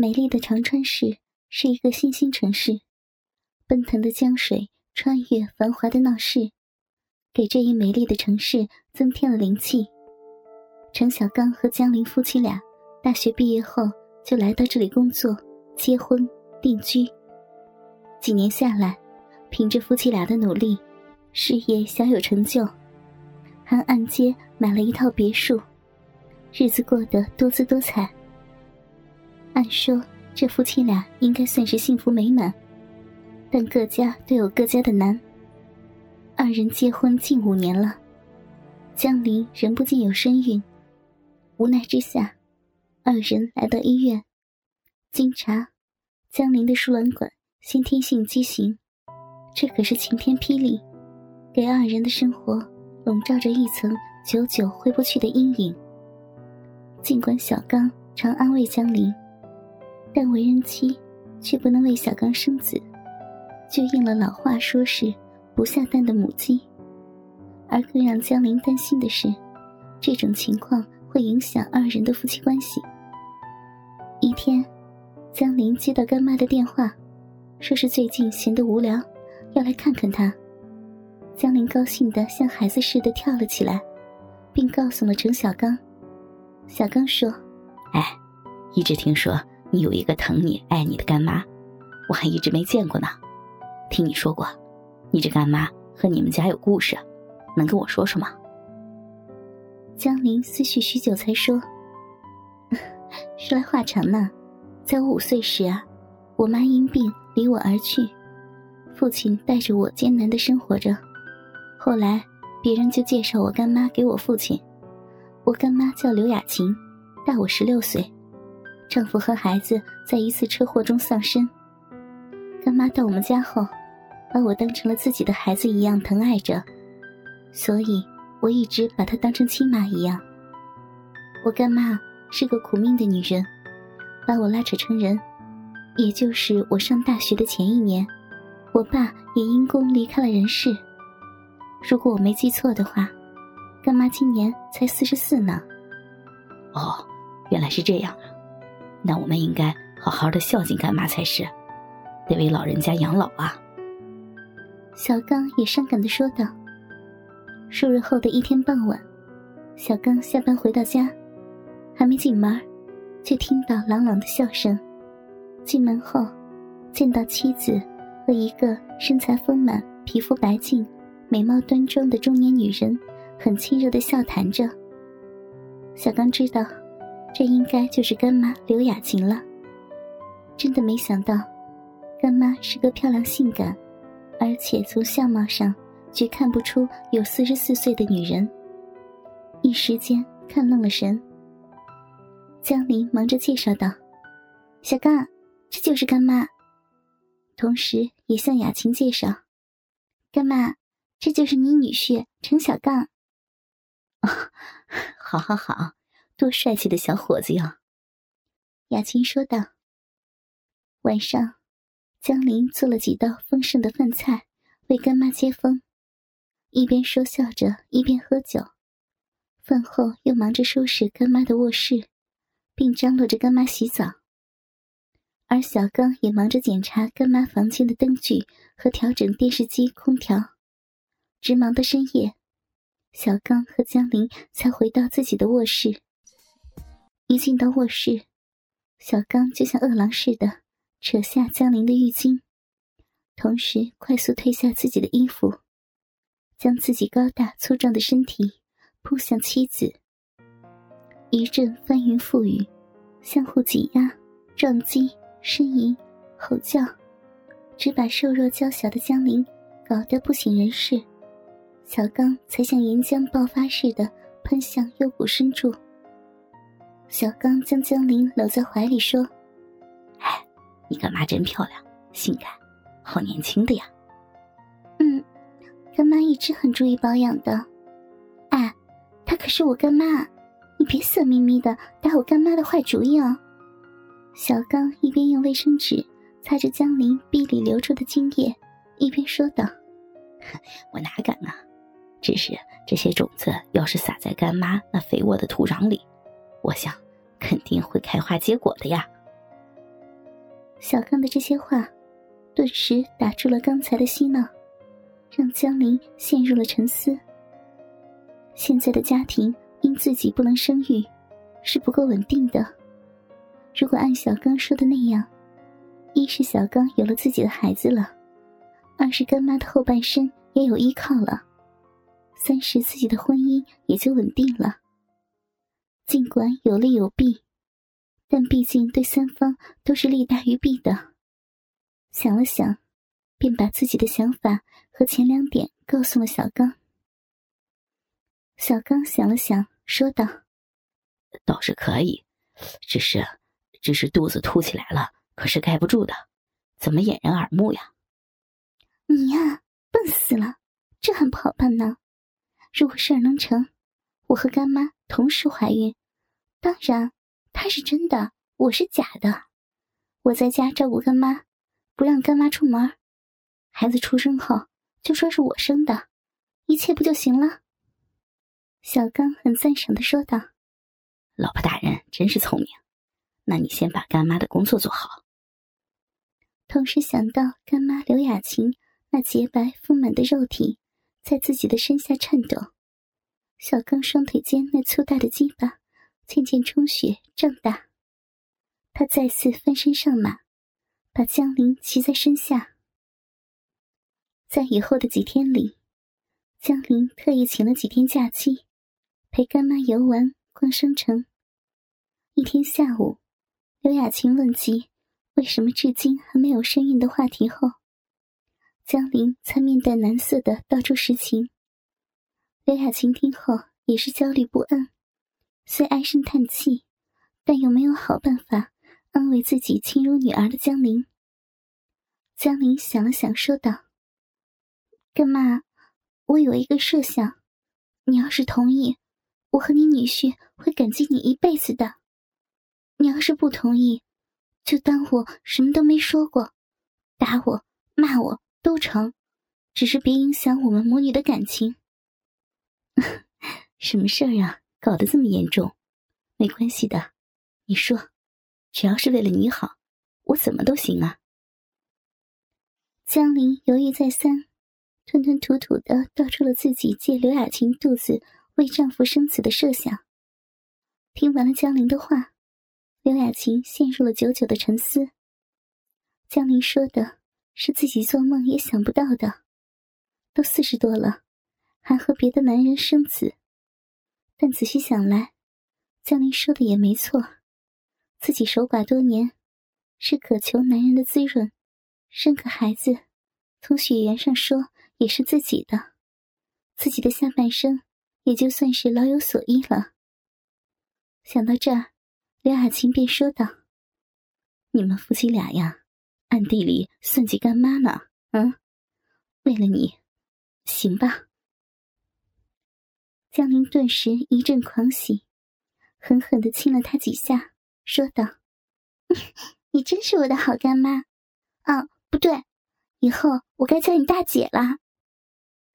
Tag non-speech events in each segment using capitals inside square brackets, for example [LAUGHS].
美丽的长川市是一个新兴城市，奔腾的江水穿越繁华的闹市，给这一美丽的城市增添了灵气。程小刚和江林夫妻俩大学毕业后就来到这里工作、结婚、定居。几年下来，凭着夫妻俩的努力，事业小有成就，还按揭买了一套别墅，日子过得多姿多彩。按说这夫妻俩应该算是幸福美满，但各家都有各家的难。二人结婚近五年了，江林仍不见有身孕，无奈之下，二人来到医院，经查，江林的输卵管先天性畸形，这可是晴天霹雳，给二人的生活笼罩着一层久久挥不去的阴影。尽管小刚常安慰江林。但为人妻，却不能为小刚生子，就应了老话说是不下蛋的母鸡。而更让江林担心的是，这种情况会影响二人的夫妻关系。一天，江林接到干妈的电话，说是最近闲得无聊，要来看看他。江林高兴的像孩子似的跳了起来，并告诉了程小刚。小刚说：“哎，一直听说。”你有一个疼你、爱你的干妈，我还一直没见过呢。听你说过，你这干妈和你们家有故事，能跟我说说吗？江林思绪许久，才说：“ [LAUGHS] 说来话长呢。在我五岁时啊，我妈因病离我而去，父亲带着我艰难的生活着。后来别人就介绍我干妈给我父亲。我干妈叫刘雅琴，大我十六岁。”丈夫和孩子在一次车祸中丧生。干妈到我们家后，把我当成了自己的孩子一样疼爱着，所以我一直把她当成亲妈一样。我干妈是个苦命的女人，把我拉扯成人。也就是我上大学的前一年，我爸也因公离开了人世。如果我没记错的话，干妈今年才四十四呢。哦，原来是这样。那我们应该好好的孝敬干妈才是，得为老人家养老啊。小刚也伤感的说道。数日后的一天傍晚，小刚下班回到家，还没进门，就听到朗朗的笑声。进门后，见到妻子和一个身材丰满、皮肤白净、美貌端庄的中年女人，很亲热的笑谈着。小刚知道。这应该就是干妈刘雅琴了。真的没想到，干妈是个漂亮性感，而且从相貌上却看不出有四十四岁的女人。一时间看愣了神。江林忙着介绍道：“小刚，这就是干妈。”同时也向雅琴介绍：“干妈，这就是你女婿程小刚。[LAUGHS] ”哦，好好好。多帅气的小伙子呀！雅琴说道。晚上，江林做了几道丰盛的饭菜，为干妈接风，一边说笑着，一边喝酒。饭后又忙着收拾干妈的卧室，并张罗着干妈洗澡。而小刚也忙着检查干妈房间的灯具和调整电视机、空调，直忙到深夜，小刚和江林才回到自己的卧室。一进到卧室，小刚就像饿狼似的扯下江林的浴巾，同时快速褪下自己的衣服，将自己高大粗壮的身体扑向妻子。一阵翻云覆雨，相互挤压、撞击、呻吟、吼叫，只把瘦弱娇小的江林搞得不省人事。小刚才像岩浆爆发似的喷向幽谷深处。小刚将江林搂在怀里说：“哎，你干妈真漂亮，性感，好年轻的呀。”“嗯，干妈一直很注意保养的。”“哎，她可是我干妈，你别色眯眯的打我干妈的坏主意哦。”小刚一边用卫生纸擦着江林臂里流出的精液，一边说道：“我哪敢啊！只是这些种子要是撒在干妈那肥沃的土壤里……”我想，肯定会开花结果的呀。小刚的这些话，顿时打住了刚才的嬉闹，让江林陷入了沉思。现在的家庭因自己不能生育，是不够稳定的。如果按小刚说的那样，一是小刚有了自己的孩子了，二是干妈的后半生也有依靠了，三是自己的婚姻也就稳定了。尽管有利有弊，但毕竟对三方都是利大于弊的。想了想，便把自己的想法和前两点告诉了小刚。小刚想了想，说道：“倒是可以，只是，只是肚子凸起来了，可是盖不住的，怎么掩人耳目呀？”你呀，笨死了，这还不好办呢。如果事儿能成，我和干妈同时怀孕，当然，他是真的，我是假的。我在家照顾干妈，不让干妈出门，孩子出生后就说是我生的，一切不就行了？小刚很赞赏的说道：“老婆大人真是聪明，那你先把干妈的工作做好。”同时想到干妈刘雅琴那洁白丰满的肉体在自己的身下颤抖，小刚双腿间那粗大的鸡巴渐渐充血胀大。他再次翻身上马，把江林骑在身下。在以后的几天里，江林特意请了几天假期。陪干妈游玩、逛商城。一天下午，刘雅琴问及为什么至今还没有身孕的话题后，江林才面带难色的道出实情。刘雅琴听后也是焦虑不安，虽唉声叹气，但又没有好办法安慰自己亲如女儿的江林。江林想了想，说道：“干妈，我有一个设想，你要是同意。”我和你女婿会感激你一辈子的。你要是不同意，就当我什么都没说过，打我、骂我都成，只是别影响我们母女的感情。[LAUGHS] 什么事儿啊？搞得这么严重？没关系的，你说，只要是为了你好，我怎么都行啊。江林犹豫再三，吞吞吐吐的道出了自己借刘雅琴肚子。为丈夫生子的设想。听完了江林的话，刘雅琴陷入了久久的沉思。江林说的是自己做梦也想不到的，都四十多了，还和别的男人生子。但仔细想来，江林说的也没错，自己守寡多年，是渴求男人的滋润，生个孩子，从血缘上说也是自己的，自己的下半生。也就算是老有所依了。想到这儿，刘雅琴便说道：“你们夫妻俩呀，暗地里算计干妈呢？嗯，为了你，行吧？”江林顿时一阵狂喜，狠狠的亲了他几下，说道：“ [LAUGHS] 你真是我的好干妈。啊，不对，以后我该叫你大姐了。”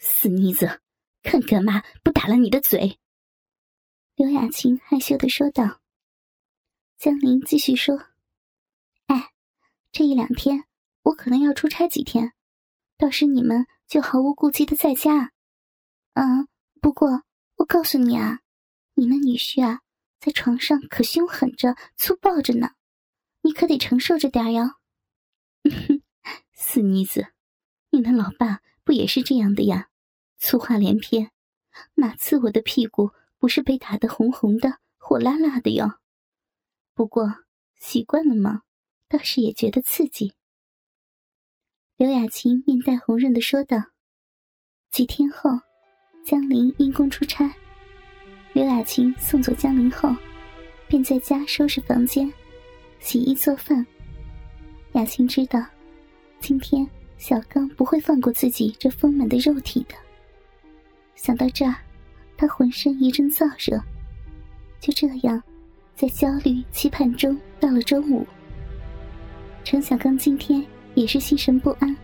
死妮子！看干妈不打了你的嘴！刘雅琴害羞的说道。江林继续说：“哎，这一两天我可能要出差几天，到时你们就毫无顾忌的在家。嗯，不过我告诉你啊，你那女婿啊，在床上可凶狠着、粗暴着呢，你可得承受着点哟 [LAUGHS] 哼。”死妮子，你那老爸不也是这样的呀？粗话连篇，哪次我的屁股不是被打得红红的、火辣辣的哟？不过习惯了嘛，倒是也觉得刺激。刘雅琴面带红润的说道。几天后，江林因公出差，刘雅琴送走江林后，便在家收拾房间、洗衣做饭。雅琴知道，今天小刚不会放过自己这丰满的肉体的。想到这儿，他浑身一阵燥热。就这样，在焦虑期盼中，到了中午。程小刚今天也是心神不安，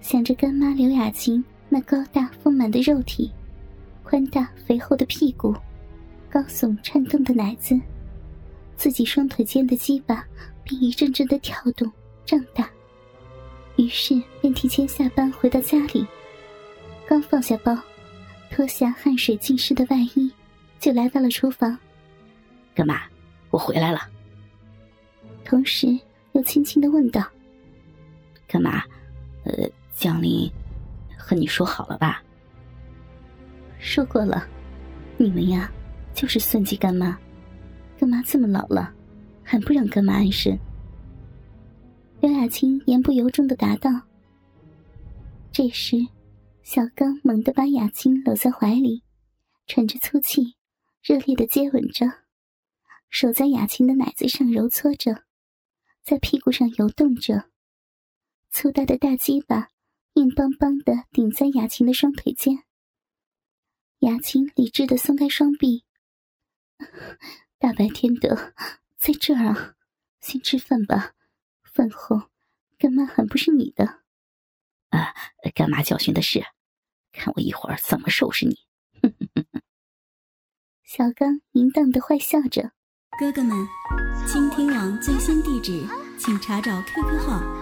想着干妈刘雅琴那高大丰满的肉体，宽大肥厚的屁股，高耸颤动的奶子，自己双腿间的鸡巴便一阵阵的跳动，胀大，于是便提前下班回到家里。刚放下包，脱下汗水浸湿的外衣，就来到了厨房。干嘛？我回来了。同时又轻轻的问道：“干嘛？呃，江林，和你说好了吧？”说过了，你们呀，就是算计干妈。干妈这么老了，还不让干妈安身？刘雅青言不由衷的答道。这时，小刚猛地把雅青搂在怀里，喘着粗气，热烈的接吻着，手在雅青的奶子上揉搓着，在屁股上游动着，粗大的大鸡巴硬邦邦的顶在雅琴的双腿间。雅琴理智的松开双臂，[LAUGHS] 大白天的，在这儿啊，先吃饭吧。饭后，干妈还不是你的。啊，干妈教训的是，看我一会儿怎么收拾你。小刚淫荡的坏笑着。哥哥们，倾听网最新地址，请查找 QQ 号